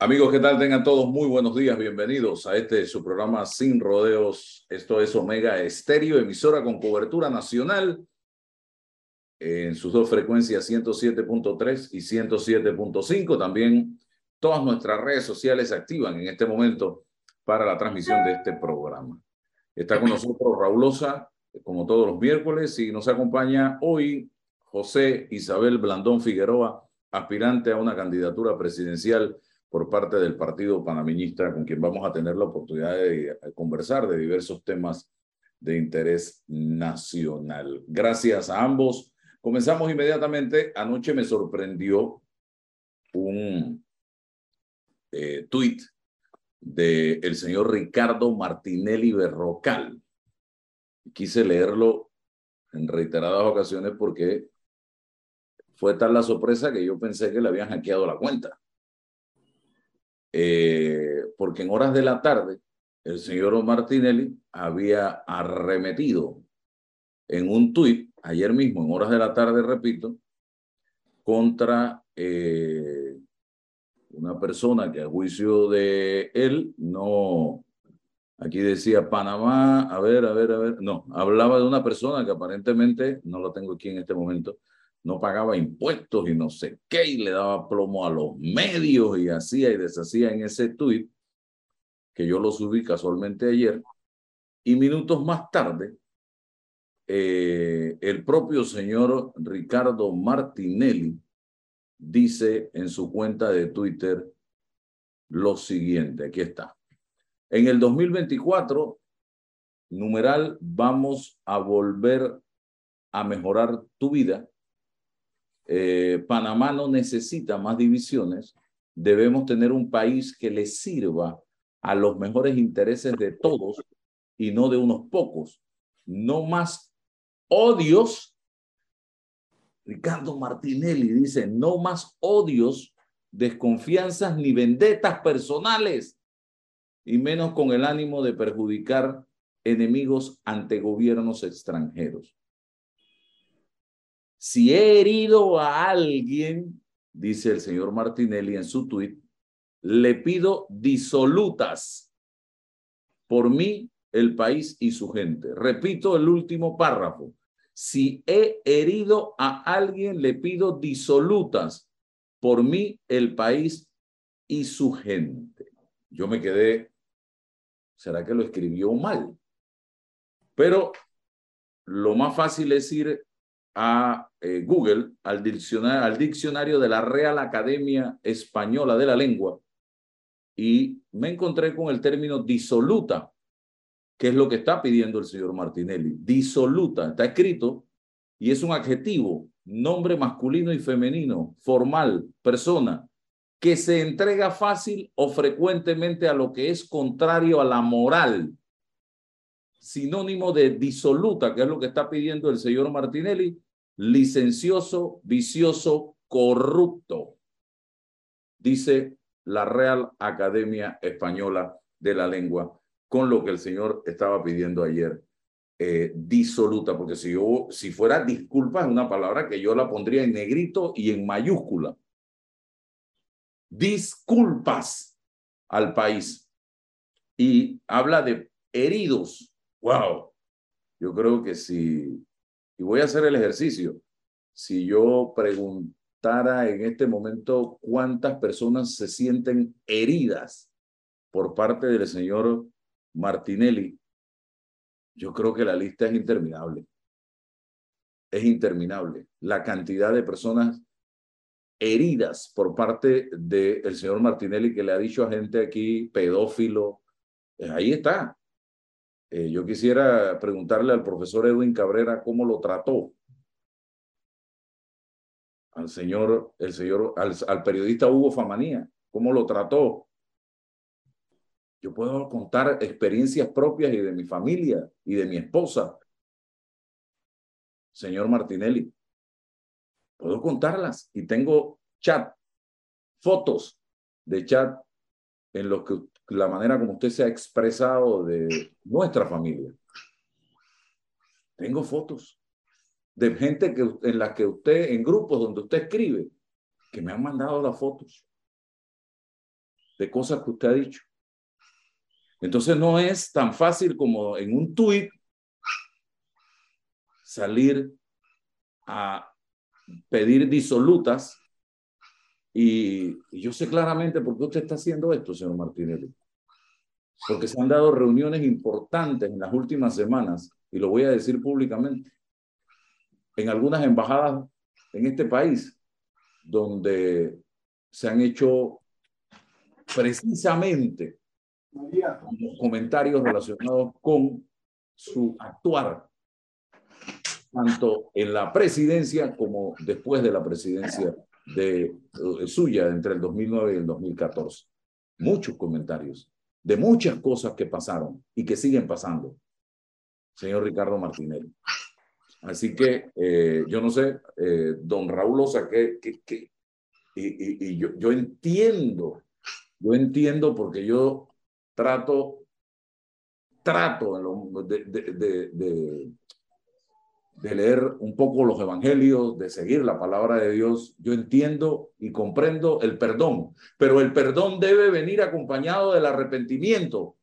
Amigos, ¿qué tal? Tengan todos muy buenos días. Bienvenidos a este su programa Sin Rodeos. Esto es Omega Estéreo, emisora con cobertura nacional en sus dos frecuencias 107.3 y 107.5. También todas nuestras redes sociales se activan en este momento para la transmisión de este programa. Está con nosotros Raulosa, como todos los miércoles, y nos acompaña hoy José Isabel Blandón Figueroa, aspirante a una candidatura presidencial por parte del Partido Panameñista, con quien vamos a tener la oportunidad de conversar de diversos temas de interés nacional. Gracias a ambos. Comenzamos inmediatamente. Anoche me sorprendió un eh, tuit del señor Ricardo Martinelli Berrocal. Quise leerlo en reiteradas ocasiones porque fue tal la sorpresa que yo pensé que le habían hackeado la cuenta. Eh, porque en horas de la tarde el señor Martinelli había arremetido en un tuit, ayer mismo, en horas de la tarde, repito, contra eh, una persona que a juicio de él no, aquí decía Panamá, a ver, a ver, a ver, no, hablaba de una persona que aparentemente, no lo tengo aquí en este momento, no pagaba impuestos y no sé qué, y le daba plomo a los medios y hacía y deshacía en ese tuit, que yo lo subí casualmente ayer, y minutos más tarde, eh, el propio señor Ricardo Martinelli dice en su cuenta de Twitter lo siguiente, aquí está. En el 2024, numeral, vamos a volver a mejorar tu vida eh, Panamá no necesita más divisiones, debemos tener un país que le sirva a los mejores intereses de todos y no de unos pocos. No más odios. Ricardo Martinelli dice, no más odios, desconfianzas ni vendetas personales, y menos con el ánimo de perjudicar enemigos ante gobiernos extranjeros. Si he herido a alguien, dice el señor Martinelli en su tuit, le pido disolutas por mí, el país y su gente. Repito el último párrafo. Si he herido a alguien, le pido disolutas por mí, el país y su gente. Yo me quedé, ¿será que lo escribió mal? Pero lo más fácil es ir a eh, Google, al diccionario, al diccionario de la Real Academia Española de la Lengua y me encontré con el término disoluta, que es lo que está pidiendo el señor Martinelli. Disoluta, está escrito y es un adjetivo, nombre masculino y femenino, formal, persona, que se entrega fácil o frecuentemente a lo que es contrario a la moral. Sinónimo de disoluta, que es lo que está pidiendo el señor Martinelli, licencioso, vicioso, corrupto, dice la Real Academia Española de la Lengua, con lo que el señor estaba pidiendo ayer, eh, disoluta, porque si, yo, si fuera disculpa es una palabra que yo la pondría en negrito y en mayúscula. Disculpas al país. Y habla de heridos. ¡Wow! Yo creo que si y voy a hacer el ejercicio. Si yo preguntara en este momento cuántas personas se sienten heridas por parte del señor Martinelli, yo creo que la lista es interminable. Es interminable. La cantidad de personas heridas por parte del señor Martinelli que le ha dicho a gente aquí pedófilo. Eh, ahí está. Eh, yo quisiera preguntarle al profesor Edwin Cabrera cómo lo trató al señor, el señor, al, periodista Hugo Famanía, cómo lo trató. Yo puedo contar experiencias propias y de mi familia y de mi esposa, señor Martinelli. Puedo contarlas y tengo chat, fotos de chat en los que la manera como usted se ha expresado de nuestra familia. Tengo fotos de gente que, en las que usted, en grupos donde usted escribe, que me han mandado las fotos. de cosas que usted ha dicho. Entonces no es tan fácil como en un tuit salir a pedir disolutas y, yo sé claramente por qué usted está haciendo esto, señor Martinelli. Porque se han dado reuniones importantes en las últimas semanas, y lo voy a decir públicamente, en algunas embajadas en este país, donde se han hecho precisamente comentarios relacionados con su actuar, tanto en la presidencia como después de la presidencia de, eh, suya entre el 2009 y el 2014. Muchos comentarios de muchas cosas que pasaron y que siguen pasando, señor Ricardo Martinelli. Así que eh, yo no sé, eh, don Raúl Osa, que, que, y, y, yo, yo entiendo, yo entiendo porque yo trato, trato de, de, de, de leer un poco los evangelios, de seguir la palabra de Dios, yo entiendo y comprendo el perdón, pero el perdón debe venir acompañado del arrepentimiento.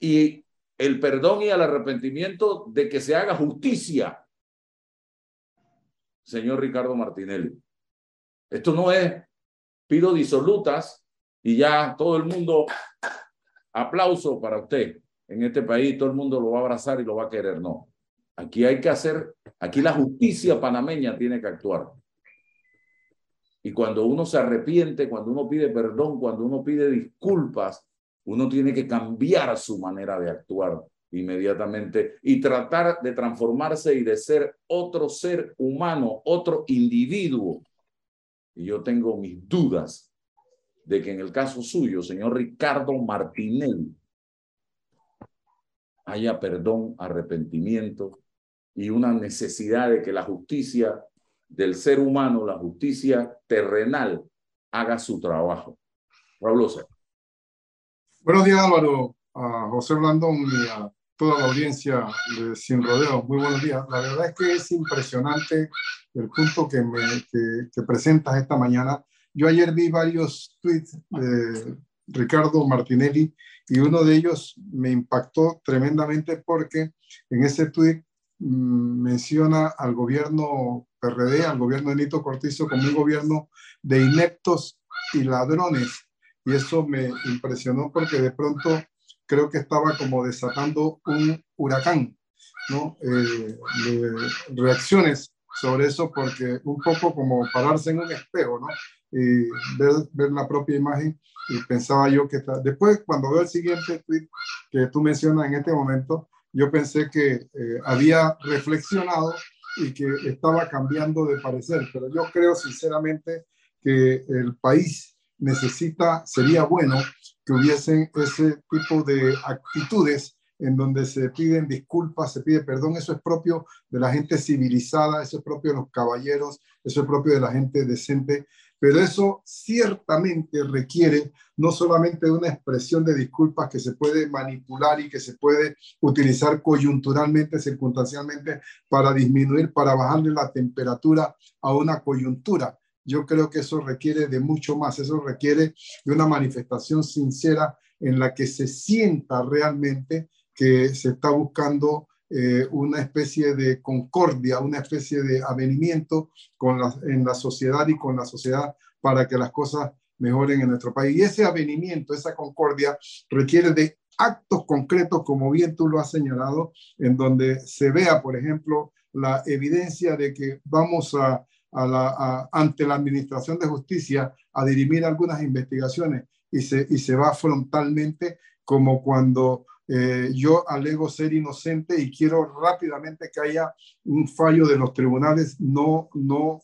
Y el perdón y el arrepentimiento de que se haga justicia. Señor Ricardo Martinelli, esto no es pido disolutas y ya todo el mundo aplauso para usted. En este país todo el mundo lo va a abrazar y lo va a querer, no. Aquí hay que hacer, aquí la justicia panameña tiene que actuar. Y cuando uno se arrepiente, cuando uno pide perdón, cuando uno pide disculpas, uno tiene que cambiar su manera de actuar inmediatamente y tratar de transformarse y de ser otro ser humano, otro individuo. Y yo tengo mis dudas de que en el caso suyo, señor Ricardo Martinelli, haya perdón, arrepentimiento y una necesidad de que la justicia del ser humano, la justicia terrenal, haga su trabajo. Raúl Buenos días, Álvaro, a José Blandón y a toda la audiencia de Sin Rodeo. Muy buenos días. La verdad es que es impresionante el punto que, me, que, que presentas esta mañana. Yo ayer vi varios tweets de Ricardo Martinelli y uno de ellos me impactó tremendamente porque en ese tweet menciona al gobierno PRD, al gobierno de Nito Cortizo, como un gobierno de ineptos y ladrones. Y eso me impresionó porque de pronto creo que estaba como desatando un huracán, ¿no? Eh, de reacciones sobre eso, porque un poco como pararse en un espejo, ¿no? Y ver, ver la propia imagen. Y pensaba yo que después, cuando veo el siguiente tweet que tú mencionas en este momento, yo pensé que eh, había reflexionado y que estaba cambiando de parecer, pero yo creo sinceramente que el país necesita, sería bueno que hubiesen ese tipo de actitudes en donde se piden disculpas, se pide perdón, eso es propio de la gente civilizada, eso es propio de los caballeros, eso es propio de la gente decente, pero eso ciertamente requiere no solamente una expresión de disculpas que se puede manipular y que se puede utilizar coyunturalmente, circunstancialmente, para disminuir, para bajarle la temperatura a una coyuntura. Yo creo que eso requiere de mucho más, eso requiere de una manifestación sincera en la que se sienta realmente que se está buscando eh, una especie de concordia, una especie de avenimiento con la, en la sociedad y con la sociedad para que las cosas mejoren en nuestro país. Y ese avenimiento, esa concordia requiere de actos concretos, como bien tú lo has señalado, en donde se vea, por ejemplo, la evidencia de que vamos a, a ante la Administración de Justicia a dirimir algunas investigaciones y se, y se va frontalmente, como cuando eh, yo alego ser inocente y quiero rápidamente que haya un fallo de los tribunales, no, no,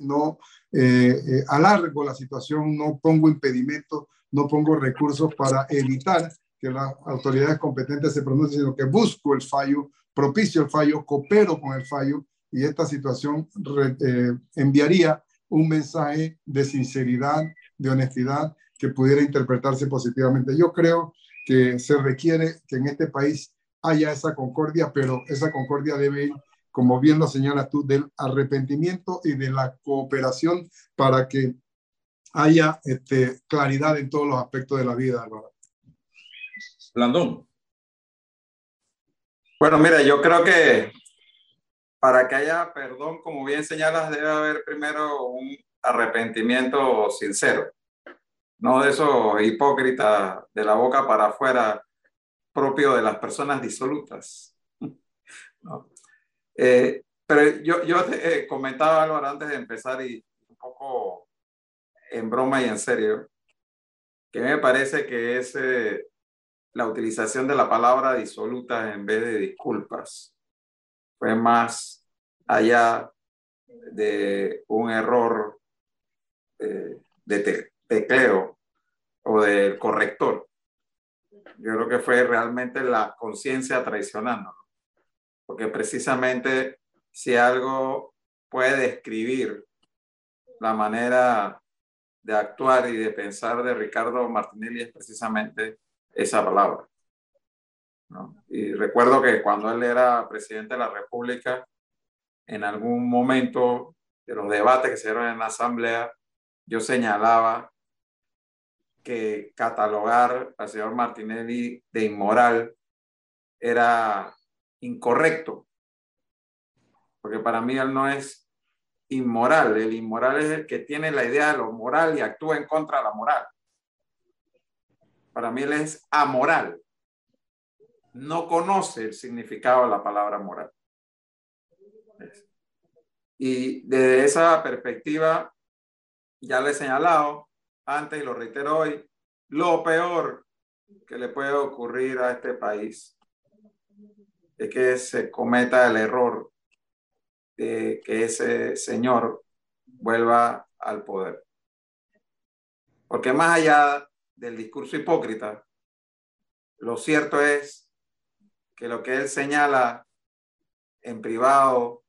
no eh, eh, alargo la situación, no pongo impedimentos, no pongo recursos para evitar que las autoridades competentes se pronuncien, sino que busco el fallo, propicio el fallo, coopero con el fallo y esta situación enviaría un mensaje de sinceridad, de honestidad que pudiera interpretarse positivamente. Yo creo que se requiere que en este país haya esa concordia, pero esa concordia debe ir, como bien lo señalas tú, del arrepentimiento y de la cooperación para que haya este, claridad en todos los aspectos de la vida, Álvaro. Blandón. Bueno, mira, yo creo que para que haya perdón, como bien señalas, debe haber primero un arrepentimiento sincero, no de esos hipócritas de la boca para afuera propio de las personas disolutas. Eh, pero yo, yo te, eh, comentaba algo antes de empezar y un poco en broma y en serio, que me parece que es eh, la utilización de la palabra disoluta en vez de disculpas. Fue más allá de un error de tecleo o del corrector. Yo creo que fue realmente la conciencia traicionando, porque precisamente si algo puede describir la manera de actuar y de pensar de Ricardo Martinelli es precisamente esa palabra. Y recuerdo que cuando él era presidente de la República, en algún momento de los debates que se dieron en la Asamblea, yo señalaba que catalogar al señor Martinelli de inmoral era incorrecto, porque para mí él no es inmoral, el inmoral es el que tiene la idea de lo moral y actúa en contra de la moral. Para mí él es amoral, no conoce el significado de la palabra moral. Y desde esa perspectiva, ya le he señalado antes y lo reitero hoy, lo peor que le puede ocurrir a este país es que se cometa el error de que ese señor vuelva al poder. Porque más allá del discurso hipócrita, lo cierto es que lo que él señala en privado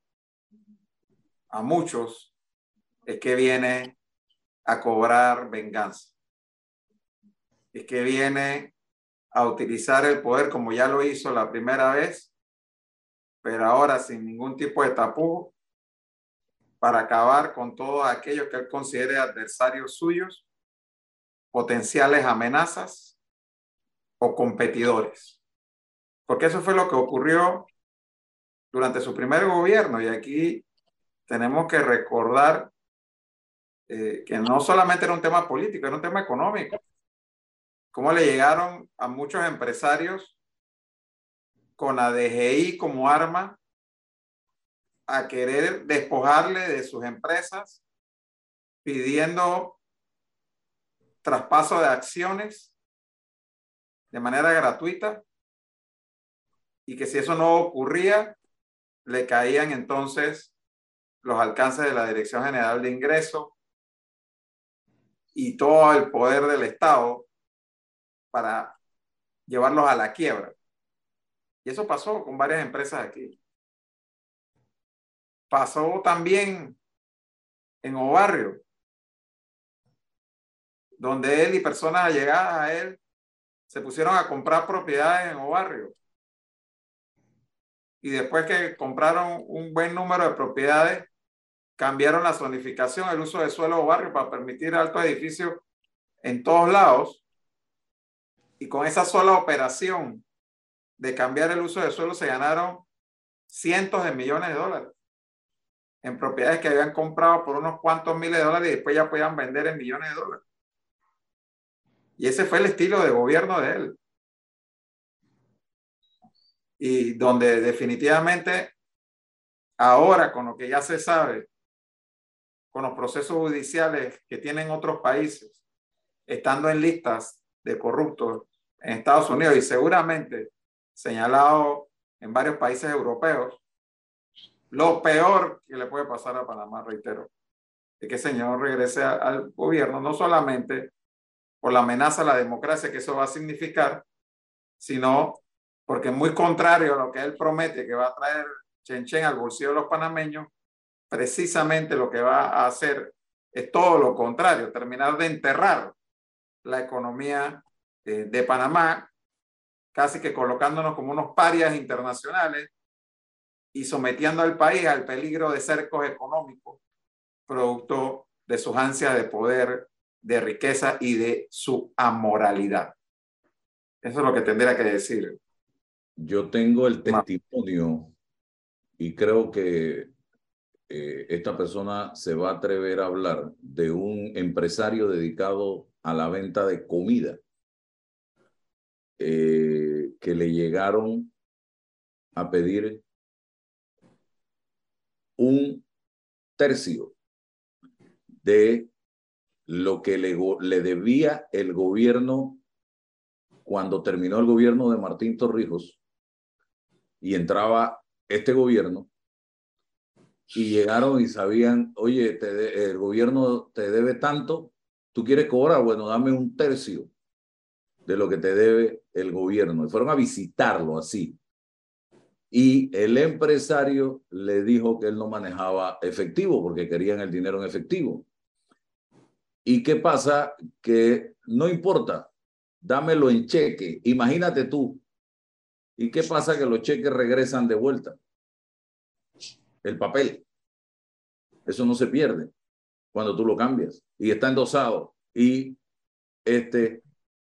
a muchos es que viene a cobrar venganza. Es que viene a utilizar el poder como ya lo hizo la primera vez, pero ahora sin ningún tipo de tapujo para acabar con todos aquellos que él considere adversarios suyos, potenciales amenazas o competidores. Porque eso fue lo que ocurrió durante su primer gobierno y aquí tenemos que recordar eh, que no solamente era un tema político, era un tema económico. Cómo le llegaron a muchos empresarios con la DGI como arma a querer despojarle de sus empresas, pidiendo traspaso de acciones de manera gratuita y que si eso no ocurría, le caían entonces los alcances de la Dirección General de Ingresos y todo el poder del Estado para llevarlos a la quiebra. Y eso pasó con varias empresas aquí. Pasó también en Obarrio, donde él y personas allegadas a él se pusieron a comprar propiedades en Obarrio. Y después que compraron un buen número de propiedades, cambiaron la zonificación, el uso de suelo o barrio para permitir altos edificios en todos lados. Y con esa sola operación de cambiar el uso de suelo se ganaron cientos de millones de dólares en propiedades que habían comprado por unos cuantos miles de dólares y después ya podían vender en millones de dólares. Y ese fue el estilo de gobierno de él. Y donde definitivamente ahora con lo que ya se sabe con los procesos judiciales que tienen otros países, estando en listas de corruptos en Estados Unidos y seguramente señalado en varios países europeos, lo peor que le puede pasar a Panamá, reitero, es que el señor regrese al gobierno, no solamente por la amenaza a la democracia que eso va a significar, sino porque muy contrario a lo que él promete que va a traer Chen Chen al bolsillo de los panameños, precisamente lo que va a hacer es todo lo contrario, terminar de enterrar la economía eh, de Panamá, casi que colocándonos como unos parias internacionales y sometiendo al país al peligro de cercos económicos, producto de sus ansias de poder de riqueza y de su amoralidad. Eso es lo que tendría que decir. Yo tengo el testimonio y creo que eh, esta persona se va a atrever a hablar de un empresario dedicado a la venta de comida eh, que le llegaron a pedir un tercio de lo que le, le debía el gobierno cuando terminó el gobierno de Martín Torrijos y entraba este gobierno y llegaron y sabían, oye, el gobierno te debe tanto, tú quieres cobrar, bueno, dame un tercio de lo que te debe el gobierno. Y fueron a visitarlo así. Y el empresario le dijo que él no manejaba efectivo porque querían el dinero en efectivo. ¿Y qué pasa? Que no importa, dámelo en cheque. Imagínate tú. ¿Y qué pasa? Que los cheques regresan de vuelta. El papel. Eso no se pierde cuando tú lo cambias. Y está endosado. Y este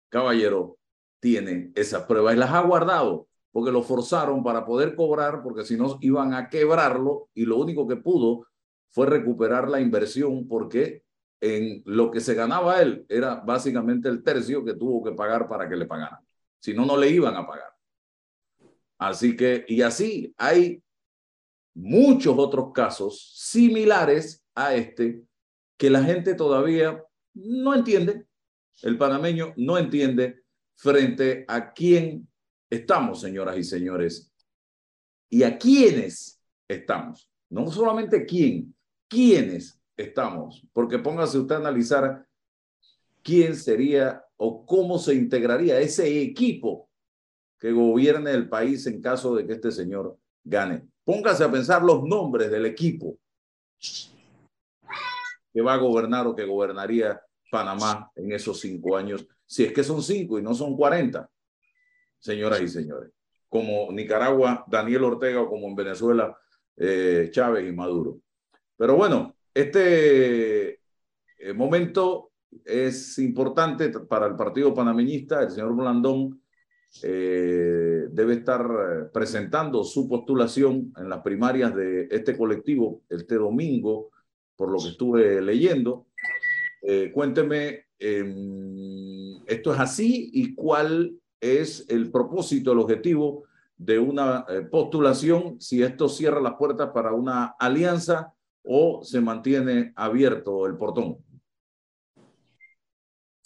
caballero tiene esas pruebas y las ha guardado porque lo forzaron para poder cobrar, porque si no iban a quebrarlo y lo único que pudo fue recuperar la inversión porque en lo que se ganaba él era básicamente el tercio que tuvo que pagar para que le pagaran. Si no, no le iban a pagar. Así que, y así hay muchos otros casos similares a este que la gente todavía no entiende, el panameño no entiende frente a quién estamos, señoras y señores, y a quiénes estamos. No solamente quién, quiénes estamos, porque póngase usted a analizar quién sería o cómo se integraría ese equipo que gobierne el país en caso de que este señor gane. Póngase a pensar los nombres del equipo que va a gobernar o que gobernaría Panamá en esos cinco años, si es que son cinco y no son cuarenta, señoras y señores, como Nicaragua, Daniel Ortega o como en Venezuela, eh, Chávez y Maduro. Pero bueno, este eh, momento es importante para el partido panameñista. El señor Blandón eh, debe estar presentando su postulación en las primarias de este colectivo este domingo, por lo que estuve leyendo. Eh, cuénteme, em, ¿esto es así y cuál es el propósito, el objetivo de una postulación? Si esto cierra las puertas para una alianza o se mantiene abierto el portón?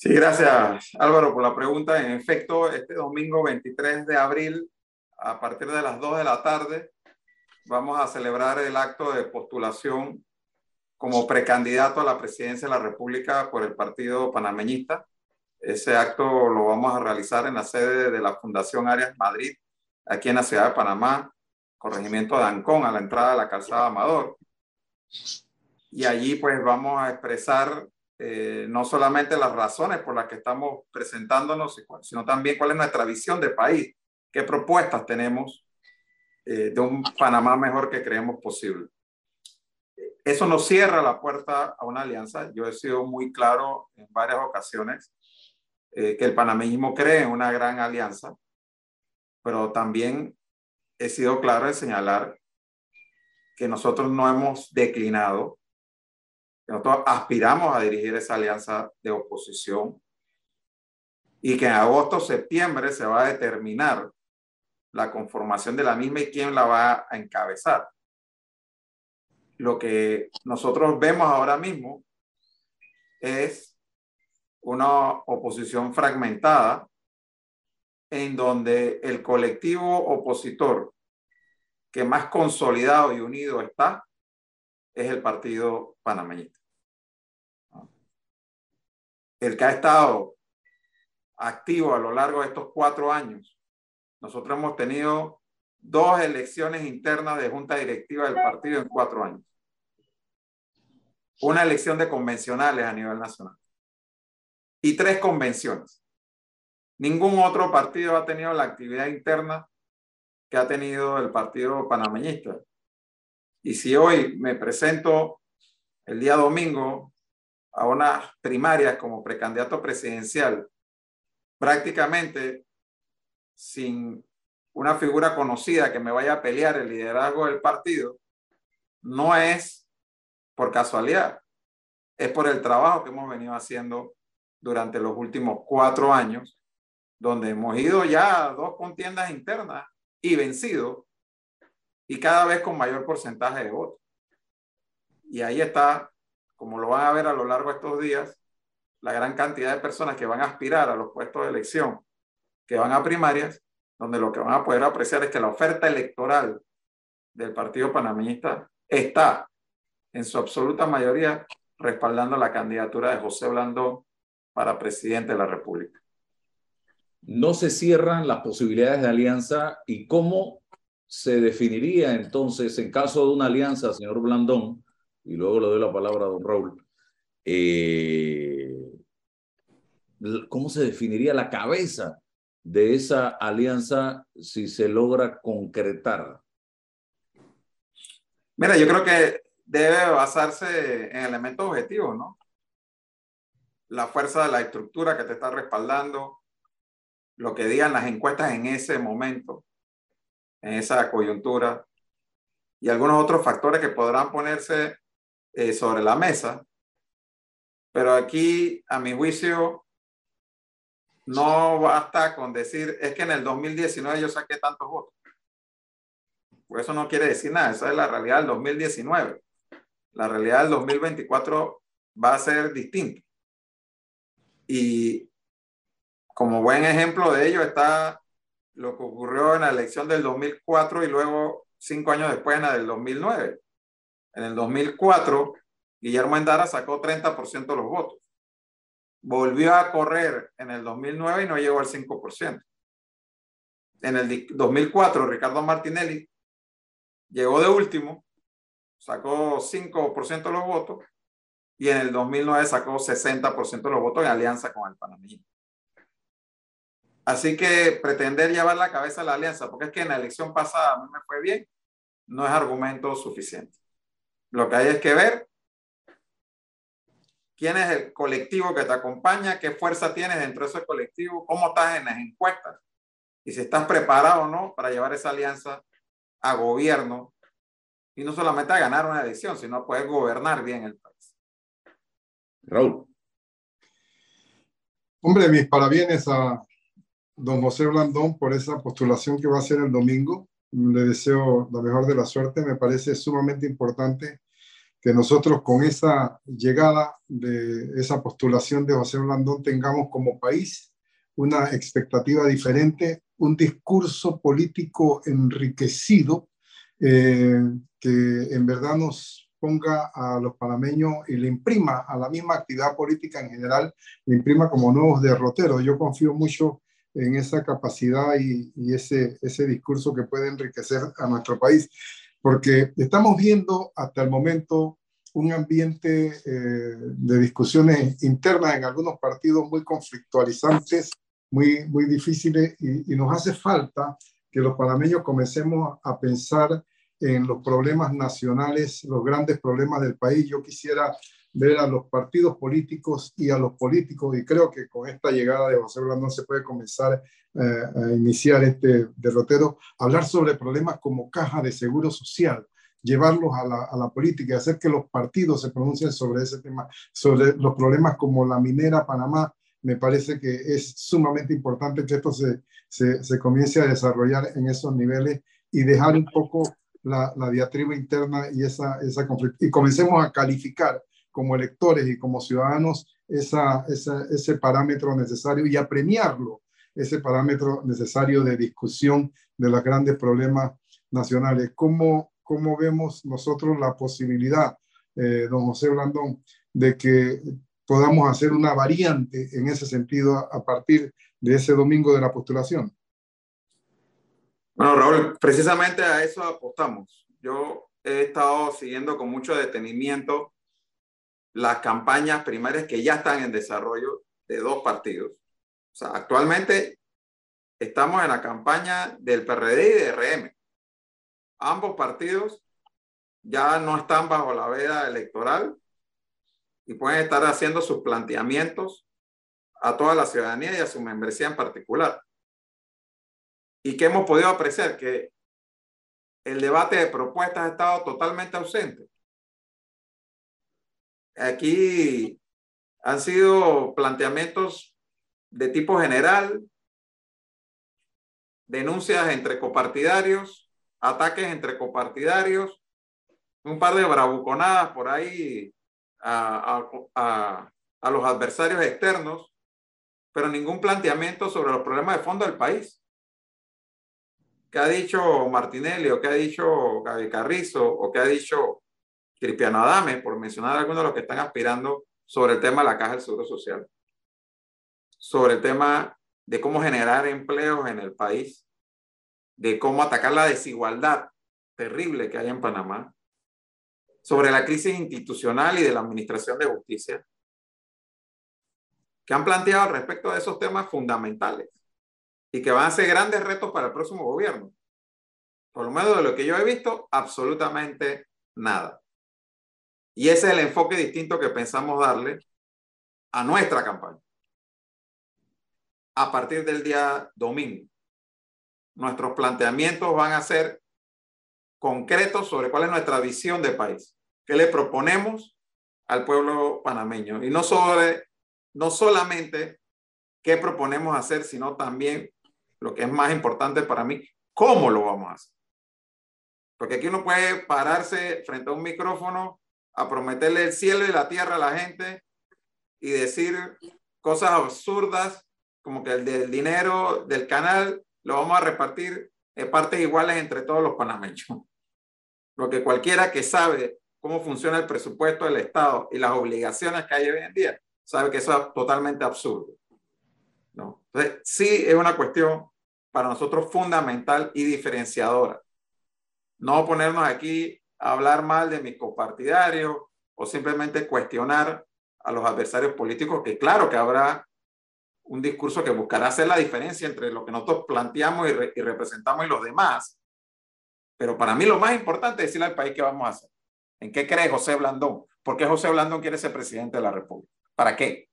Sí, gracias Álvaro por la pregunta. En efecto, este domingo 23 de abril, a partir de las 2 de la tarde, vamos a celebrar el acto de postulación como precandidato a la presidencia de la República por el Partido Panameñista. Ese acto lo vamos a realizar en la sede de la Fundación Arias Madrid, aquí en la ciudad de Panamá, corregimiento de Ancón, a la entrada de la calzada Amador. Y allí pues vamos a expresar eh, no solamente las razones por las que estamos presentándonos, sino también cuál es nuestra visión de país, qué propuestas tenemos eh, de un Panamá mejor que creemos posible. Eso nos cierra la puerta a una alianza. Yo he sido muy claro en varias ocasiones eh, que el panameñismo cree en una gran alianza, pero también he sido claro en señalar que nosotros no hemos declinado, nosotros aspiramos a dirigir esa alianza de oposición y que en agosto, septiembre se va a determinar la conformación de la misma y quién la va a encabezar. Lo que nosotros vemos ahora mismo es una oposición fragmentada en donde el colectivo opositor que más consolidado y unido está es el partido panameñista. El que ha estado activo a lo largo de estos cuatro años. Nosotros hemos tenido dos elecciones internas de junta directiva del partido en cuatro años. Una elección de convencionales a nivel nacional. Y tres convenciones. Ningún otro partido ha tenido la actividad interna que ha tenido el partido panameñista. Y si hoy me presento el día domingo a unas primarias como precandidato presidencial, prácticamente sin una figura conocida que me vaya a pelear el liderazgo del partido, no es por casualidad, es por el trabajo que hemos venido haciendo durante los últimos cuatro años, donde hemos ido ya a dos contiendas internas y vencido, y cada vez con mayor porcentaje de votos. Y ahí está, como lo van a ver a lo largo de estos días, la gran cantidad de personas que van a aspirar a los puestos de elección, que van a primarias, donde lo que van a poder apreciar es que la oferta electoral del Partido Panameñista está en su absoluta mayoría respaldando la candidatura de José Blandón para presidente de la República. No se cierran las posibilidades de alianza y cómo se definiría entonces en caso de una alianza, señor Blandón, y luego le doy la palabra a don Raúl, eh, ¿cómo se definiría la cabeza de esa alianza si se logra concretar? Mira, yo creo que debe basarse en elementos objetivos, ¿no? La fuerza de la estructura que te está respaldando, lo que digan las encuestas en ese momento, en esa coyuntura, y algunos otros factores que podrán ponerse eh, sobre la mesa. Pero aquí, a mi juicio, no basta con decir, es que en el 2019 yo saqué tantos votos. Pues eso no quiere decir nada, esa es la realidad del 2019. La realidad del 2024 va a ser distinta. Y como buen ejemplo de ello está lo que ocurrió en la elección del 2004 y luego cinco años después en la del 2009. En el 2004, Guillermo Endara sacó 30% de los votos volvió a correr en el 2009 y no llegó al 5%. En el 2004, Ricardo Martinelli llegó de último, sacó 5% de los votos y en el 2009 sacó 60% de los votos en alianza con el panameño. Así que pretender llevar la cabeza a la alianza, porque es que en la elección pasada a mí me fue bien, no es argumento suficiente. Lo que hay es que ver quién es el colectivo que te acompaña, qué fuerza tienes dentro de ese colectivo, cómo estás en las encuestas y si estás preparado o no para llevar esa alianza a gobierno y no solamente a ganar una elección, sino a poder gobernar bien el país. Raúl. Hombre, mis parabienes a don José Blandón por esa postulación que va a hacer el domingo. Le deseo la mejor de la suerte. Me parece sumamente importante que nosotros con esa llegada de esa postulación de José Blandón tengamos como país una expectativa diferente, un discurso político enriquecido eh, que en verdad nos ponga a los panameños y le imprima a la misma actividad política en general, le imprima como nuevos derroteros. Yo confío mucho en esa capacidad y, y ese, ese discurso que puede enriquecer a nuestro país porque estamos viendo hasta el momento un ambiente eh, de discusiones internas en algunos partidos muy conflictualizantes, muy, muy difíciles, y, nos hace falta que los panameños comencemos a pensar en los problemas nacionales, los grandes problemas del país. Yo quisiera ver a los partidos políticos y a los políticos, y creo que con esta llegada de José Blandón se puede comenzar eh, a iniciar este derrotero, hablar sobre problemas como caja de seguro social, llevarlos a la, a la, política hacer que los partidos se pronuncien sobre ese tema, sobre los problemas como la minera Panamá, me parece que es sumamente importante que esto se, se, se comience a desarrollar en esos niveles y dejar un poco la, la diatriba interna y esa, esa conflicto. Y comencemos a calificar como electores y como ciudadanos ese parámetro necesario y a premiarlo, ese parámetro necesario de discusión de los grandes problemas nacionales. ¿Cómo, cómo vemos nosotros la posibilidad, eh, don José Blandón, de que podamos hacer una variante en ese sentido a partir de ese domingo de la postulación? Bueno, Raúl, precisamente a eso apostamos. Yo he estado siguiendo con mucho detenimiento las campañas primarias que ya están en desarrollo de dos partidos. O sea, actualmente estamos en la campaña del PRD y de RM. Ambos partidos ya no están bajo la veda electoral y pueden estar haciendo sus planteamientos a toda la ciudadanía y a su membresía en particular. Y que hemos podido apreciar que el debate de propuestas ha estado totalmente ausente. Aquí han sido planteamientos de tipo general, denuncias entre copartidarios, ataques entre copartidarios, un par de bravuconadas por ahí a, a, los adversarios externos, pero ningún planteamiento sobre los problemas de fondo del país. ¿Qué ha dicho Martinelli o qué ha dicho Gaby Carrizo o qué ha dicho Cristiano Adame, por mencionar algunos de los que están aspirando sobre el tema de la caja del seguro social? Sobre el tema de cómo generar empleos en el país, de cómo atacar la desigualdad terrible que hay en Panamá, sobre la crisis institucional y de la administración de justicia, que han planteado respecto a esos temas fundamentales y que van a ser grandes retos para el próximo gobierno. Por lo menos de lo que yo he visto, absolutamente nada. Y ese es el enfoque distinto que pensamos darle a nuestra campaña a partir del día domingo. Nuestros planteamientos van a ser concretos sobre cuál es nuestra visión de país, qué le proponemos al pueblo panameño y no sobre no solamente qué proponemos hacer, sino también lo que es más importante para mí, cómo lo vamos a hacer. Porque aquí uno puede pararse frente a un micrófono a prometerle el cielo y la tierra a la gente y decir cosas absurdas como que el del dinero del canal lo vamos a repartir en partes iguales entre todos los panameños. Lo que cualquiera que sabe cómo funciona el presupuesto del Estado y las obligaciones que hay hoy en día, sabe que eso es totalmente absurdo. ¿no? Entonces, sí es una cuestión para nosotros fundamental y diferenciadora. No ponernos aquí hablar mal de mis copartidarios o simplemente cuestionar a los adversarios políticos, que claro que habrá un discurso que buscará hacer la diferencia entre lo que nosotros planteamos y, representamos y los demás. Pero para mí lo más importante es decirle al país qué vamos a hacer. ¿En qué cree José Blandón? ¿Por qué José Blandón quiere ser presidente de la República? ¿Para qué?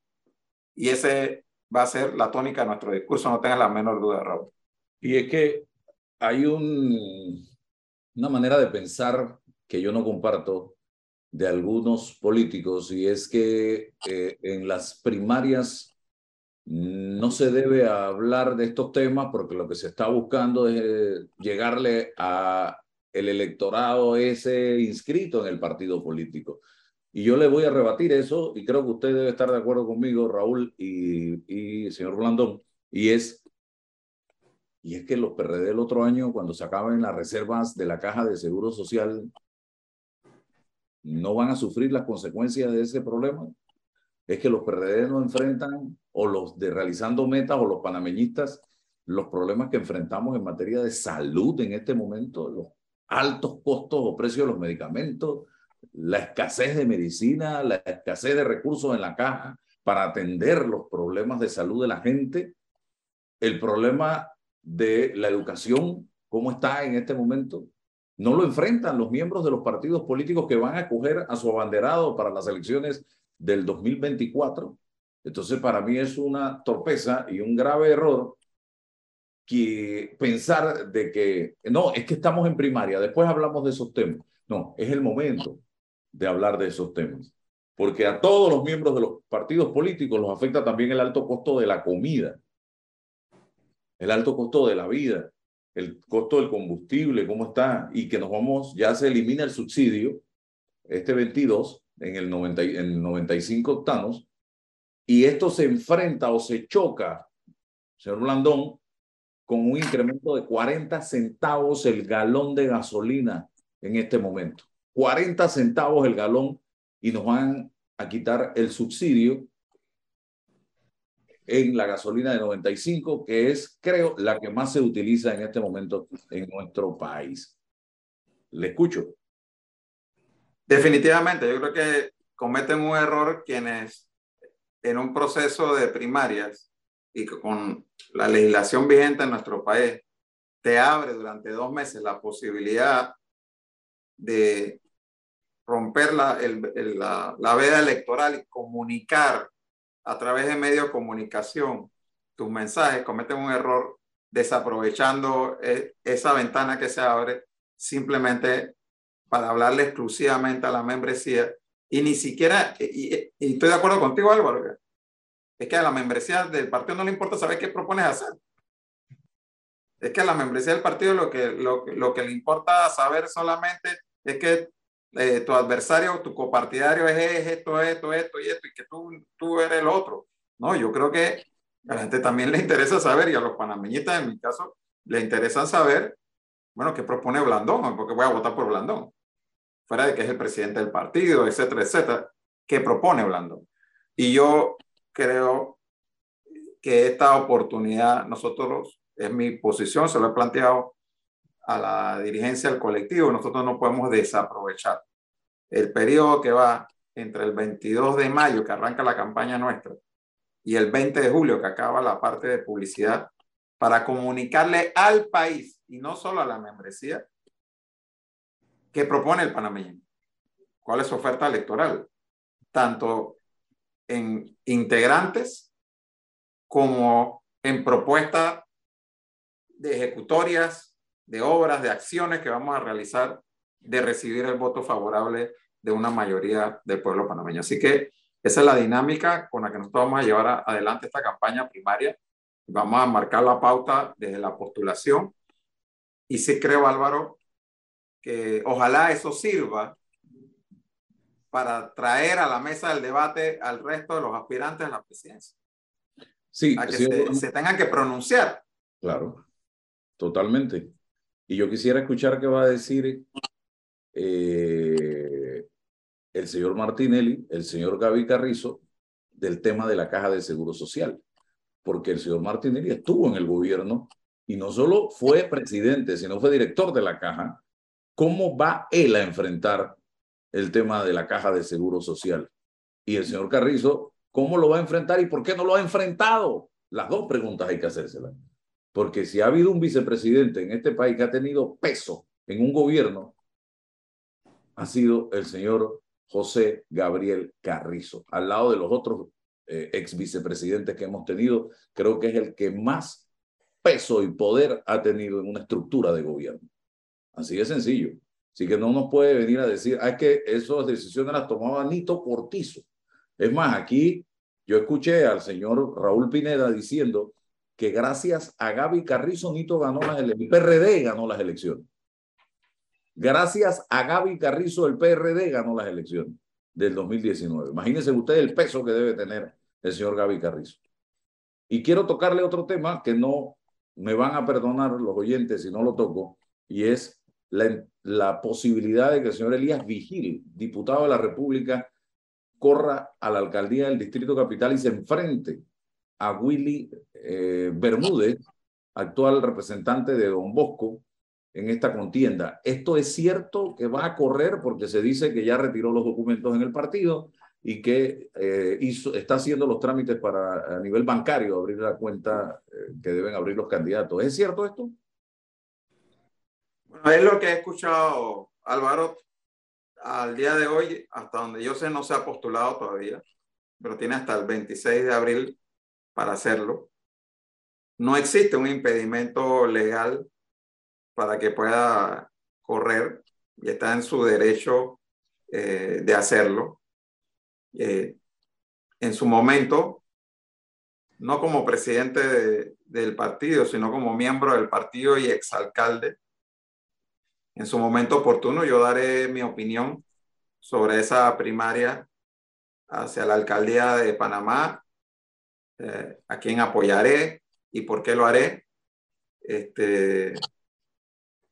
Y ese va a ser la tónica de nuestro discurso, no tengas la menor duda, Raúl. Y es que hay un, una manera de pensar que yo no comparto de algunos políticos y es que eh, en las primarias no se debe hablar de estos temas porque lo que se está buscando es eh, llegarle a el electorado ese inscrito en el partido político. Y yo le voy a rebatir eso y creo que usted debe estar de acuerdo conmigo, Raúl y, y señor Blandón, y es, y es que los PRD el otro año, cuando se acaben las reservas de la caja de seguro social, no van a sufrir las consecuencias de ese problema. Es que los PRD no enfrentan, o los de realizando metas, o los panameñistas, los problemas que enfrentamos en materia de salud en este momento, los altos costos o precios de los medicamentos, la escasez de medicina, la escasez de recursos en la caja para atender los problemas de salud de la gente, el problema de la educación, cómo está en este momento, no lo enfrentan los miembros de los partidos políticos que van a acoger a su abanderado para las elecciones del 2024. Entonces, para mí es una torpeza y un grave error que pensar de que, no, es que estamos en primaria, después hablamos de esos temas. No, es el momento de hablar de esos temas. Porque a todos los miembros de los partidos políticos los afecta también el alto costo de la comida, el alto costo de la vida, el costo del combustible, cómo está, y que nos vamos, ya se elimina el subsidio, este 22, en el 90, en 95 octanos, y esto se enfrenta o se choca, señor Blandón, con un incremento de 40 centavos el galón de gasolina en este momento. 40 centavos el galón y nos van a quitar el subsidio en la gasolina de 95, que es, creo, la que más se utiliza en este momento en nuestro país. Le escucho. Definitivamente, yo creo que cometen un error quienes en un proceso de primarias y con la legislación vigente en nuestro país te abre durante dos meses la posibilidad de romper la, la, la veda electoral y comunicar a través de medios de comunicación tus mensajes, cometen un error desaprovechando eh, esa ventana que se abre simplemente para hablarle exclusivamente a la membresía y ni siquiera, y, estoy de acuerdo contigo Álvaro, es que a la membresía del partido no le importa saber qué propones hacer. Es que a la membresía del partido lo que, lo, lo que le importa saber solamente es que eh, tu adversario, tu copartidario es, esto, esto, esto y esto, y que tú, tú eres el otro. No, yo creo que a la gente también le interesa saber, y a los panameñistas en mi caso, le interesa saber, bueno, qué propone Blandón, porque voy a votar por Blandón, fuera de que es el presidente del partido, etcétera, etcétera, qué propone Blandón. Y yo creo que esta oportunidad, nosotros, es mi posición, se lo he planteado a la dirigencia del colectivo, nosotros no podemos desaprovechar. El periodo que va entre el 22 de mayo, que arranca la campaña nuestra, y el 20 de julio, que acaba la parte de publicidad, para comunicarle al país y no solo a la membresía qué propone el panameño, cuál es su oferta electoral, tanto en integrantes como en propuestas de ejecutorias, de obras, de acciones que vamos a realizar de recibir el voto favorable de una mayoría del pueblo panameño. Así que esa es la dinámica con la que nosotros vamos a llevar adelante esta campaña primaria. Vamos a marcar la pauta desde la postulación. Y sí creo, Álvaro, que ojalá eso sirva para traer a la mesa del debate al resto de los aspirantes a la presidencia. Sí, a que se, se, tengan que pronunciar. Claro, totalmente. Y yo quisiera escuchar qué va a decir eh, el señor Martinelli, el señor Gaby Carrizo, del tema de la caja de seguro social, porque el señor Martinelli estuvo en el gobierno y no solo fue presidente, sino fue director de la caja. ¿Cómo va él a enfrentar el tema de la caja de seguro social? Y el señor Carrizo, ¿cómo lo va a enfrentar y por qué no lo ha enfrentado? Las dos preguntas hay que hacérselas. Porque si ha habido un vicepresidente en este país que ha tenido peso en un gobierno, ha sido el señor José Gabriel Carrizo. Al lado de los otros eh, ex vicepresidentes que hemos tenido, creo que es el que más peso y poder ha tenido en una estructura de gobierno. Así de sencillo. Así que no nos puede venir a decir, ah, es que esas decisiones las tomaba Nito Cortizo. Es más, aquí yo escuché al señor Raúl Pineda diciendo que gracias a Gaby Carrizo, Nito ganó las elecciones, el PRD ganó las elecciones. Gracias a Gaby Carrizo, el PRD ganó las elecciones del 2019. Imagínense ustedes el peso que debe tener el señor Gaby Carrizo. Y quiero tocarle otro tema que no me van a perdonar los oyentes si no lo toco, y es la, la posibilidad de que el señor Elías Vigil, diputado de la República, corra a la alcaldía del Distrito Capital y se enfrente a Willy eh, Bermúdez, actual representante de Don Bosco, en esta contienda. Esto es cierto que va a correr porque se dice que ya retiró los documentos en el partido y que eh, hizo, está haciendo los trámites para a nivel bancario abrir la cuenta eh, que deben abrir los candidatos. ¿Es cierto esto? Bueno, es lo que he escuchado, Álvaro. Al día de hoy, hasta donde yo sé, no se ha postulado todavía, pero tiene hasta el 26 de abril para hacerlo. No existe un impedimento legal para que pueda correr y está en su derecho eh, de hacerlo. Eh, en su momento, no como presidente del partido, sino como miembro del partido y exalcalde, en su momento oportuno yo daré mi opinión sobre esa primaria hacia la alcaldía de Panamá, eh, a quién apoyaré y por qué lo haré. Este,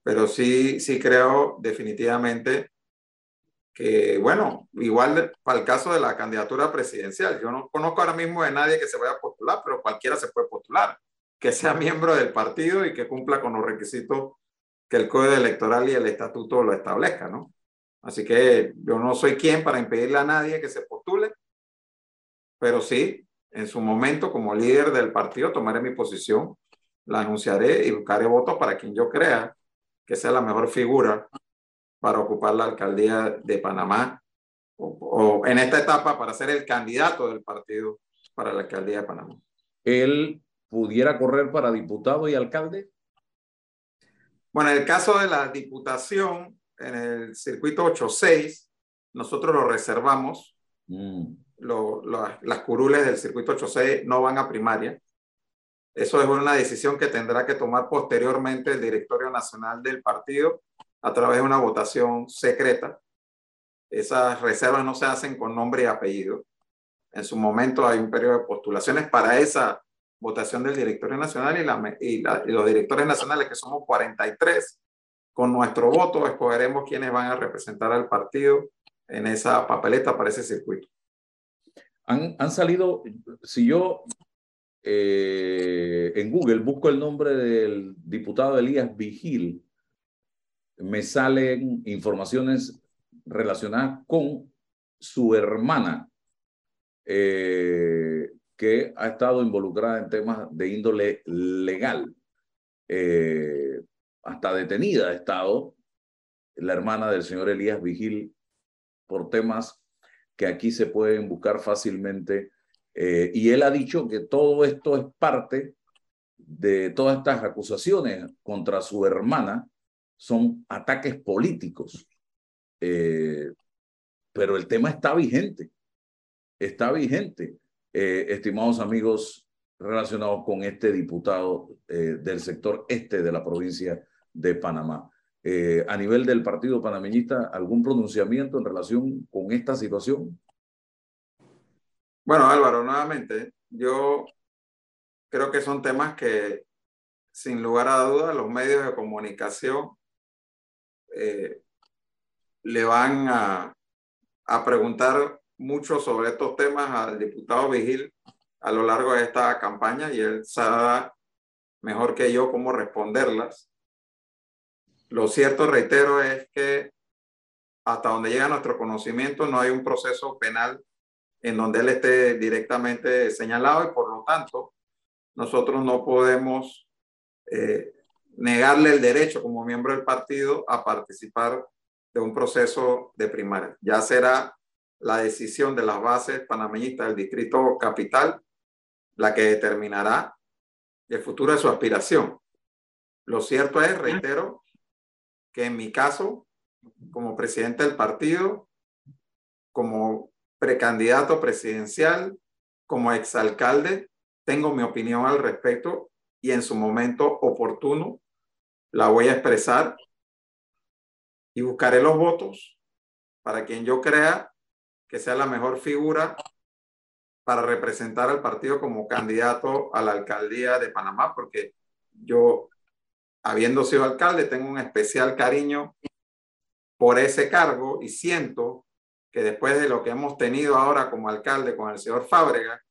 pero sí, sí creo definitivamente que, bueno, igual para el caso de la candidatura presidencial, yo no conozco ahora mismo de nadie que se vaya a postular, pero cualquiera se puede postular, que sea miembro del partido y que cumpla con los requisitos que el Código Electoral y el Estatuto lo establezcan, ¿no? Así que yo no soy quien para impedirle a nadie que se postule, pero sí, en su momento, como líder del partido, tomaré mi posición, la anunciaré y buscaré votos para quien yo crea que sea la mejor figura para ocupar la alcaldía de Panamá o, en esta etapa para ser el candidato del partido para la alcaldía de Panamá. ¿Él pudiera correr para diputado y alcalde? Bueno, en el caso de la diputación, en el circuito 86, nosotros lo reservamos. Mm. Las curules del circuito 86 no van a primaria. Eso es una decisión que tendrá que tomar posteriormente el directorio nacional del partido a través de una votación secreta. Esas reservas no se hacen con nombre y apellido. En su momento hay un periodo de postulaciones para esa votación del directorio nacional y, los directores nacionales, que somos 43, con nuestro voto escogeremos quiénes van a representar al partido en esa papeleta para ese circuito. Han, salido, si yo eh, en Google busco el nombre del diputado Elías Vigil, me salen informaciones relacionadas con su hermana, eh, que ha estado involucrada en temas de índole legal. Eh, hasta detenida ha estado la hermana del señor Elías Vigil por temas que aquí se pueden buscar fácilmente eh, y él ha dicho que todo esto es parte de todas estas acusaciones contra su hermana, son ataques políticos. Eh, pero el tema está vigente, está vigente, eh, estimados amigos relacionados con este diputado del sector este de la provincia de Panamá. A nivel del Partido Panameñista, ¿algún pronunciamiento en relación con esta situación? Bueno, Álvaro, nuevamente, yo creo que son temas que, sin lugar a dudas, los medios de comunicación eh, le van a, a preguntar mucho sobre estos temas al diputado Vigil a lo largo de esta campaña y él sabe mejor que yo cómo responderlas. Lo cierto, reitero, es que hasta donde llega nuestro conocimiento no hay un proceso penal en donde él esté directamente señalado y por lo tanto nosotros no podemos eh, negarle el derecho como miembro del partido a participar de un proceso de primaria. Ya será la decisión de las bases panameñistas del distrito capital la que determinará el futuro de su aspiración. Lo cierto es, reitero, en mi caso, como presidente del partido, como precandidato presidencial, como exalcalde, tengo mi opinión al respecto y en su momento oportuno la voy a expresar y buscaré los votos para quien yo crea que sea la mejor figura para representar al partido como candidato a la alcaldía de Panamá, porque yo, habiendo sido alcalde, tengo un especial cariño por ese cargo y siento que después de lo que hemos tenido ahora como alcalde con el señor Fábrega,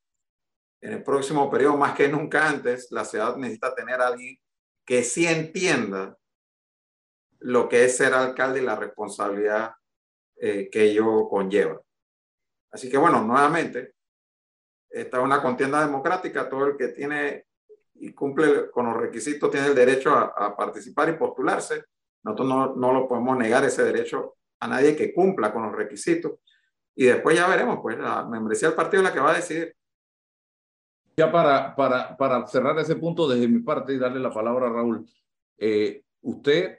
en el próximo periodo, más que nunca antes, la ciudad necesita tener a alguien que sí entienda lo que es ser alcalde y la responsabilidad eh, que ello conlleva. Así que bueno, nuevamente, esta es una contienda democrática, todo el que tiene y cumple con los requisitos tiene el derecho a, participar y postularse. Nosotros no, no lo podemos negar ese derecho a nadie que cumpla con los requisitos. Y después ya veremos, pues la membresía del partido es la que va a decidir. Ya para, para, para cerrar ese punto desde mi parte y darle la palabra a Raúl, eh, usted,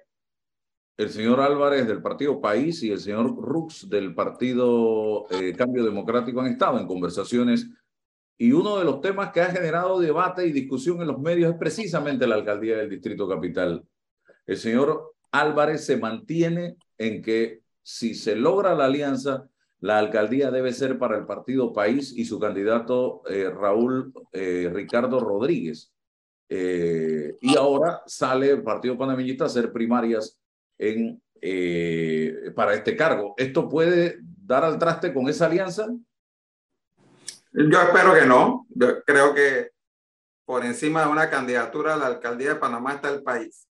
el señor Álvarez del Partido País y el señor Rux del Partido eh, Cambio Democrático han estado en conversaciones y uno de los temas que ha generado debate y discusión en los medios es precisamente la alcaldía del Distrito Capital. El señor Álvarez se mantiene en que si se logra la alianza, la alcaldía debe ser para el partido País y su candidato eh, Raúl eh, Ricardo Rodríguez. Eh, y ahora sale el Partido Panameñista a hacer primarias para este cargo. ¿Esto puede dar al traste con esa alianza? Yo espero que no. Yo creo que por encima de una candidatura a la alcaldía de Panamá está el país.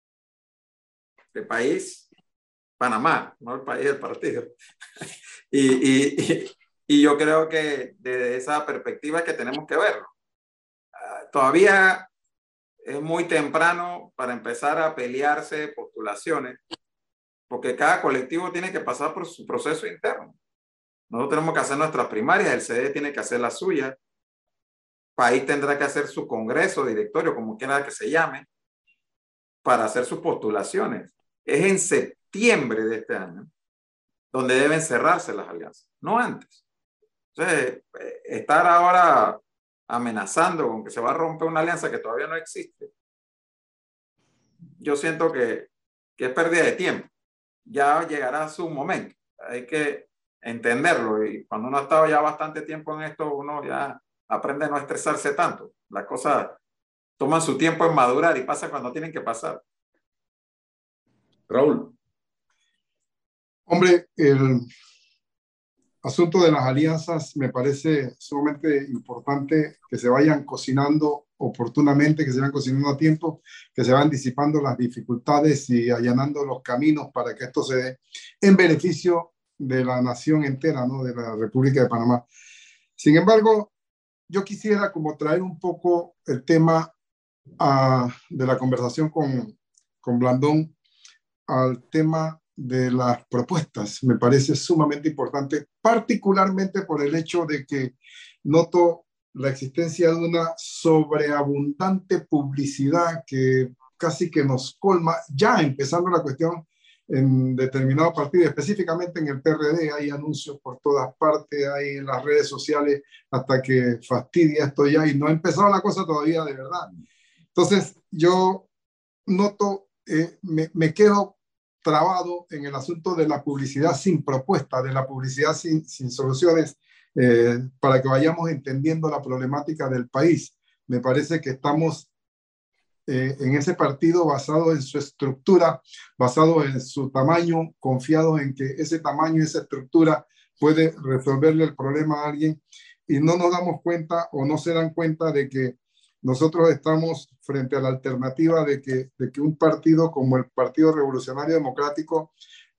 El país Panamá, no el país del partido. y, y, yo creo que desde esa perspectiva es que tenemos que verlo. Ah, todavía es muy temprano para empezar a pelearse postulaciones. porque cada colectivo tiene que pasar por su proceso interno. Nosotros tenemos que hacer nuestras primarias, el CD tiene que hacer la suya, país tendrá que hacer su congreso, directorio, como quiera que se llame, para hacer sus postulaciones. Es en septiembre de este año donde deben cerrarse las alianzas, no antes. Entonces, eh, estar ahora amenazando con que se va a romper una alianza que todavía no existe, yo siento que, que es pérdida de tiempo. Ya llegará su momento. Hay que entenderlo. Y cuando uno ha estado ya bastante tiempo en esto, uno ya aprende a no estresarse tanto. Las cosas toman su tiempo en madurar y pasa cuando tienen que pasar. Raúl. Hombre, el asunto de las alianzas me parece sumamente importante que se vayan cocinando oportunamente, que se vayan cocinando a tiempo, que se van disipando las dificultades y allanando los caminos para que esto se dé en beneficio de la nación entera, ¿no? de la República de Panamá. Sin embargo, yo quisiera como traer un poco el tema uh, de la conversación con, con Blandón al tema de las propuestas. Me parece sumamente importante, particularmente por el hecho de que noto la existencia de una sobreabundante publicidad que casi que nos colma, ya empezando la cuestión en determinado partido, específicamente en el PRD, hay anuncios por todas partes, hay en las redes sociales, hasta que fastidia esto ya y no ha empezado la cosa todavía de verdad. Entonces, yo noto, eh, me, me, quedo trabado en el asunto de la publicidad sin propuesta, de la publicidad sin, sin soluciones, eh, para que vayamos entendiendo la problemática del país. Me parece que estamos eh, en ese partido basado en su estructura, basado en su tamaño, confiado en que ese tamaño esa estructura puede resolverle el problema a alguien y no nos damos cuenta o no se dan cuenta de que nosotros estamos frente a la alternativa de que, de que un partido como el Partido Revolucionario Democrático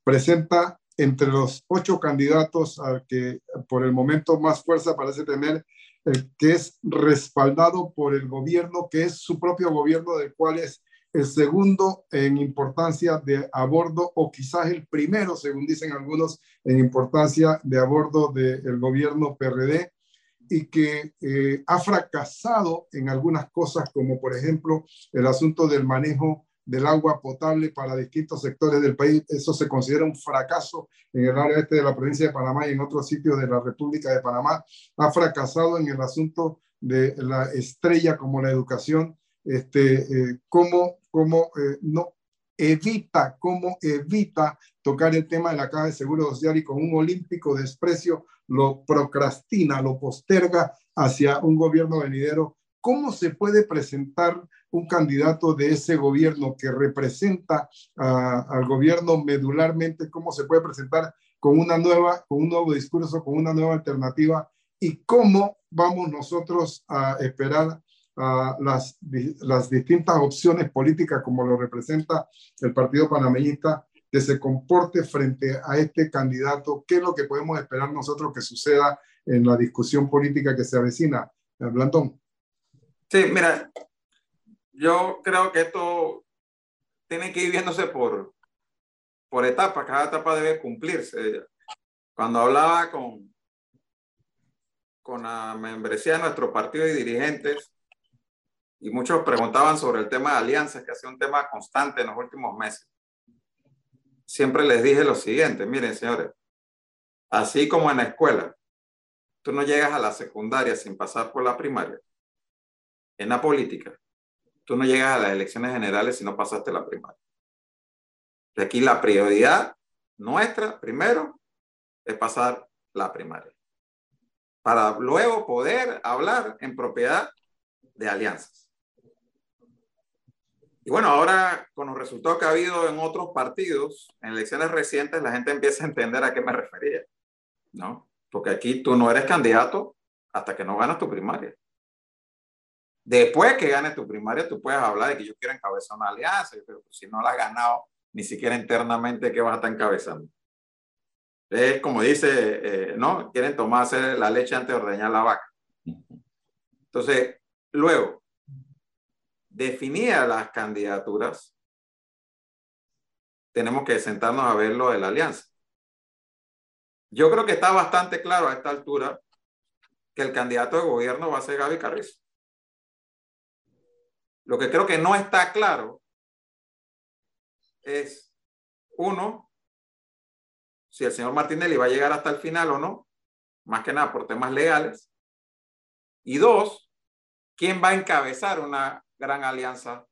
presenta entre los ocho candidatos al que por el momento más fuerza parece tener el que es respaldado por el gobierno, que es su propio gobierno, del cual es el segundo en importancia de a bordo, o quizás el primero, según dicen algunos, en importancia de a bordo del gobierno PRD, y que eh, ha fracasado en algunas cosas, como por ejemplo el asunto del manejo del agua potable para distintos sectores del país. Eso se considera un fracaso en el área este de la provincia de Panamá y en otros sitios de la República de Panamá. Ha fracasado en el asunto de la estrella como la educación, este, eh, cómo, cómo eh, no evita, cómo evita tocar el tema de la caja de seguro social y con un olímpico desprecio lo procrastina, lo posterga hacia un gobierno venidero. ¿Cómo se puede presentar un candidato de ese gobierno que representa al gobierno medularmente, cómo se puede presentar con una nueva, con un nuevo discurso, con una nueva alternativa y cómo vamos nosotros a esperar las, las distintas opciones políticas como lo representa el Partido Panameñista que se comporte frente a este candidato, qué es lo que podemos esperar nosotros que suceda en la discusión política que se avecina. Blandón. Sí, mira, yo creo que esto tiene que ir viéndose por, por etapas, cada etapa debe cumplirse. Cuando hablaba con, con la membresía de nuestro partido y dirigentes, y muchos preguntaban sobre el tema de alianzas, que ha sido un tema constante en los últimos meses. Siempre les dije lo siguiente, miren señores, así como en la escuela, tú no llegas a la secundaria sin pasar por la primaria. En la política, tú no llegas a las elecciones generales si no pasaste la primaria. De aquí la prioridad nuestra, primero, es pasar la primaria. Para luego poder hablar en propiedad de alianzas. Y bueno, ahora con los resultados que ha habido en otros partidos, en elecciones recientes, la gente empieza a entender a qué me refería, ¿no? Porque aquí tú no eres candidato hasta que no ganas tu primaria. Después que ganes tu primaria, tú puedes hablar de que yo quiero encabezar una alianza, pero si no la has ganado ni siquiera internamente, ¿qué vas a estar encabezando? Es como dice, eh, ¿no? Quieren tomarse la leche antes de ordeñar la vaca. Entonces, luego, definía las candidaturas, tenemos que sentarnos a ver lo de la alianza. Yo creo que está bastante claro a esta altura que el candidato de gobierno va a ser Gaby Carrizo. Lo que creo que no está claro es, uno, si el señor Martinelli va a llegar hasta el final o no, más que nada por temas legales. Y dos, quién va a encabezar una gran alianza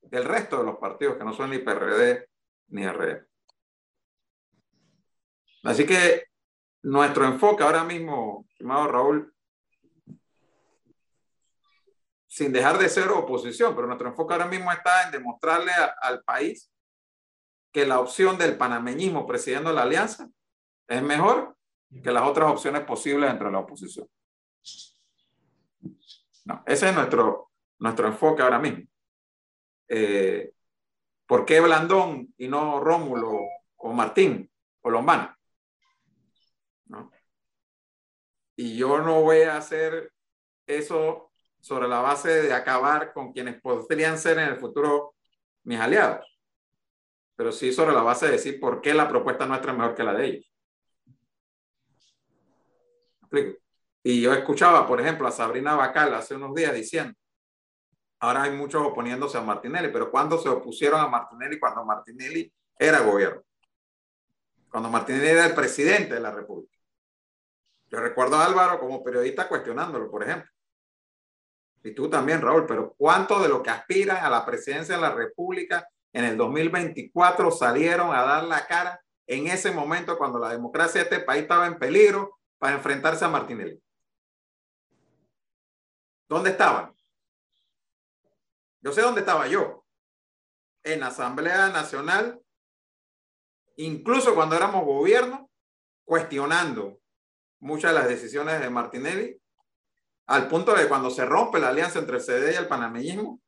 del resto de los partidos que no son ni PRD ni RD. Así que nuestro enfoque ahora mismo, estimado Raúl, sin dejar de ser oposición, pero nuestro enfoque ahora mismo está en demostrarle al país que la opción del panameñismo presidiendo la alianza es mejor que las otras opciones posibles entre la oposición. No, ese es nuestro, nuestro enfoque ahora mismo. Eh, ¿Por qué Blandón y no Rómulo o Martín o Lombana? Y yo no voy a hacer eso sobre la base de acabar con quienes podrían ser en el futuro mis aliados, pero sí sobre la base de decir por qué la propuesta nuestra es mejor que la de ellos. Y yo escuchaba, por ejemplo, a Sabrina Bacal hace unos días diciendo, ahora hay muchos oponiéndose a Martinelli, pero ¿cuándo se opusieron a Martinelli? Cuando Martinelli era gobierno, cuando Martinelli era el presidente de la República. Yo recuerdo a Álvaro como periodista cuestionándolo, por ejemplo. Y tú también, Raúl, pero ¿cuánto de lo que aspiran a la presidencia de la República en el 2024 salieron a dar la cara en ese momento cuando la democracia de este país estaba en peligro para enfrentarse a Martinelli? ¿Dónde estaban? Yo sé dónde estaba yo. En la Asamblea Nacional, incluso cuando éramos gobierno, cuestionando muchas de las decisiones de Martinelli, al punto de cuando se rompe la alianza entre el CD y el panameñismo,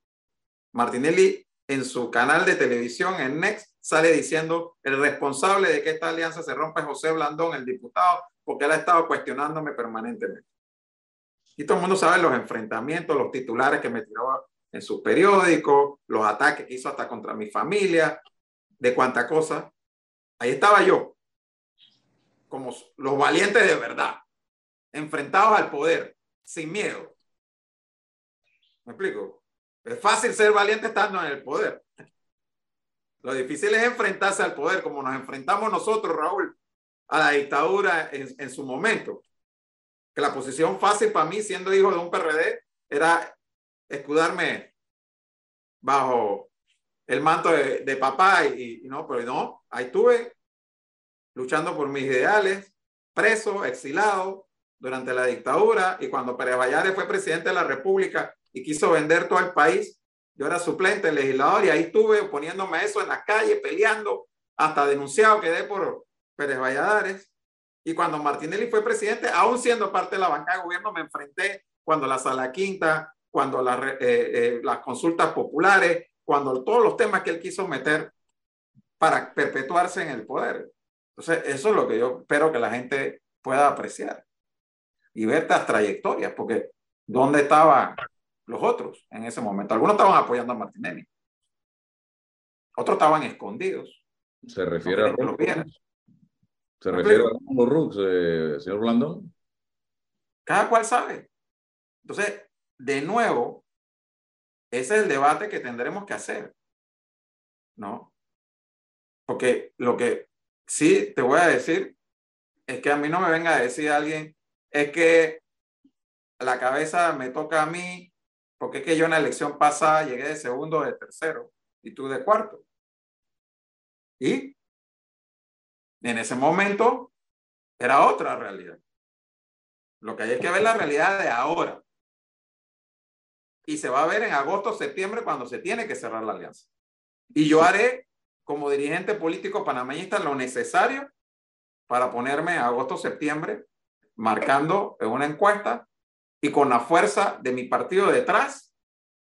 Martinelli en su canal de televisión en Next sale diciendo el responsable de que esta alianza se rompa es José Blandón, el diputado, porque él ha estado cuestionándome permanentemente. Y todo el mundo sabe los enfrentamientos, los titulares que me tiró en su periódico, los ataques que hizo hasta contra mi familia, de cuánta cosa. Ahí estaba yo, como los valientes de verdad, enfrentados al poder, sin miedo. ¿Me explico? Es fácil ser valiente estando en el poder. Lo difícil es enfrentarse al poder, como nos enfrentamos nosotros, Raúl, a la dictadura en, su momento. Que la posición fácil para mí, siendo hijo de un PRD, era escudarme bajo el manto de, de papá y, y, no, pero no, ahí estuve luchando por mis ideales, preso, exilado durante la dictadura y cuando Pérez Valladares fue presidente de la República y quiso vender todo el país, yo era suplente legislador y ahí estuve poniéndome eso en la calle, peleando, hasta denunciado quedé por Pérez Valladares. Y cuando Martinelli fue presidente, aún siendo parte de la banca de gobierno, me enfrenté cuando la sala quinta, cuando la, eh, eh, las consultas populares, cuando todos los temas que él quiso meter para perpetuarse en el poder. Entonces, eso es lo que yo espero que la gente pueda apreciar y ver estas trayectorias, porque ¿dónde estaban los otros en ese momento? Algunos estaban apoyando a Martinelli, otros estaban escondidos. ¿Se refiere a Rux? ¿Se refiere a los Rux, eh, señor Blandón? Cada cual sabe. Entonces, de nuevo, ese es el debate que tendremos que hacer, ¿no? Porque lo que sí te voy a decir es que a mí no me venga a decir alguien, es que la cabeza me toca a mí, porque es que yo en la elección pasada llegué de segundo, de tercero, y tú de cuarto. Y en ese momento era otra realidad. Lo que hay es que ver la realidad de ahora. Y se va a ver en agosto, septiembre, cuando se tiene que cerrar la alianza. Y yo haré como dirigente político panameñista lo necesario para ponerme agosto, septiembre, marcando en una encuesta y con la fuerza de mi partido detrás,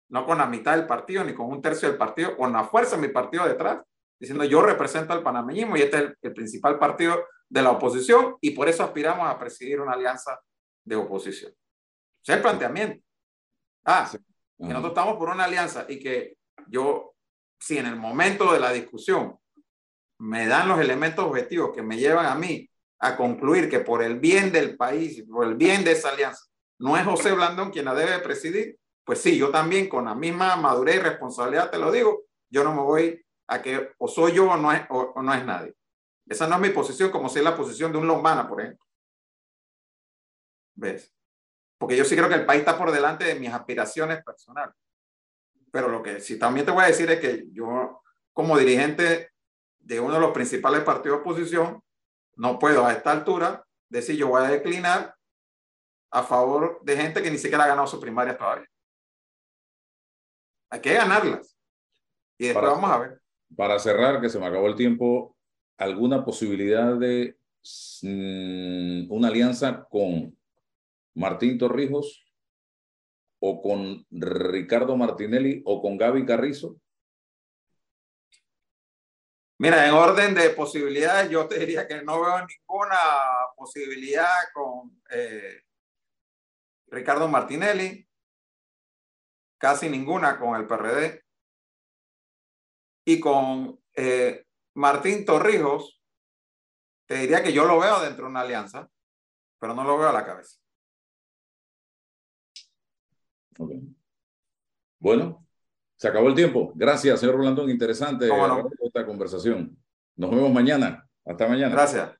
no con la mitad del partido ni con un tercio del partido, con la fuerza de mi partido detrás, diciendo yo represento al panameñismo y este es el, principal partido de la oposición y por eso aspiramos a presidir una alianza de oposición. O sea, el planteamiento. Ah, que nosotros estamos por una alianza y que yo si en el momento de la discusión me dan los elementos objetivos que me llevan a mí a concluir que por el bien del país por el bien de esa alianza, no es José Blandón quien la debe presidir, pues sí, yo también con la misma madurez y responsabilidad te lo digo, yo no me voy a que o soy yo o no es, o, no es nadie. Esa no es mi posición como si es la posición de un Lombana, por ejemplo. ¿Ves? Porque yo sí creo que el país está por delante de mis aspiraciones personales. Pero lo que sí también te voy a decir es que yo, como dirigente de uno de los principales partidos de oposición, no puedo a esta altura decir yo voy a declinar a favor de gente que ni siquiera ha ganado su primaria todavía. Hay que ganarlas. Y después vamos a ver. Para cerrar, que se me acabó el tiempo, ¿alguna posibilidad de mm, una alianza con Martín Torrijos o con Ricardo Martinelli o con Gaby Carrizo? Mira, en orden de posibilidades, yo te diría que no veo ninguna posibilidad con eh, Ricardo Martinelli, casi ninguna con el PRD. Y con eh, Martín Torrijos, te diría que yo lo veo dentro de una alianza, pero no lo veo a la cabeza. Bueno, se acabó el tiempo. Gracias, señor Rolandón. Interesante esta conversación. Nos vemos mañana. Hasta mañana. Gracias.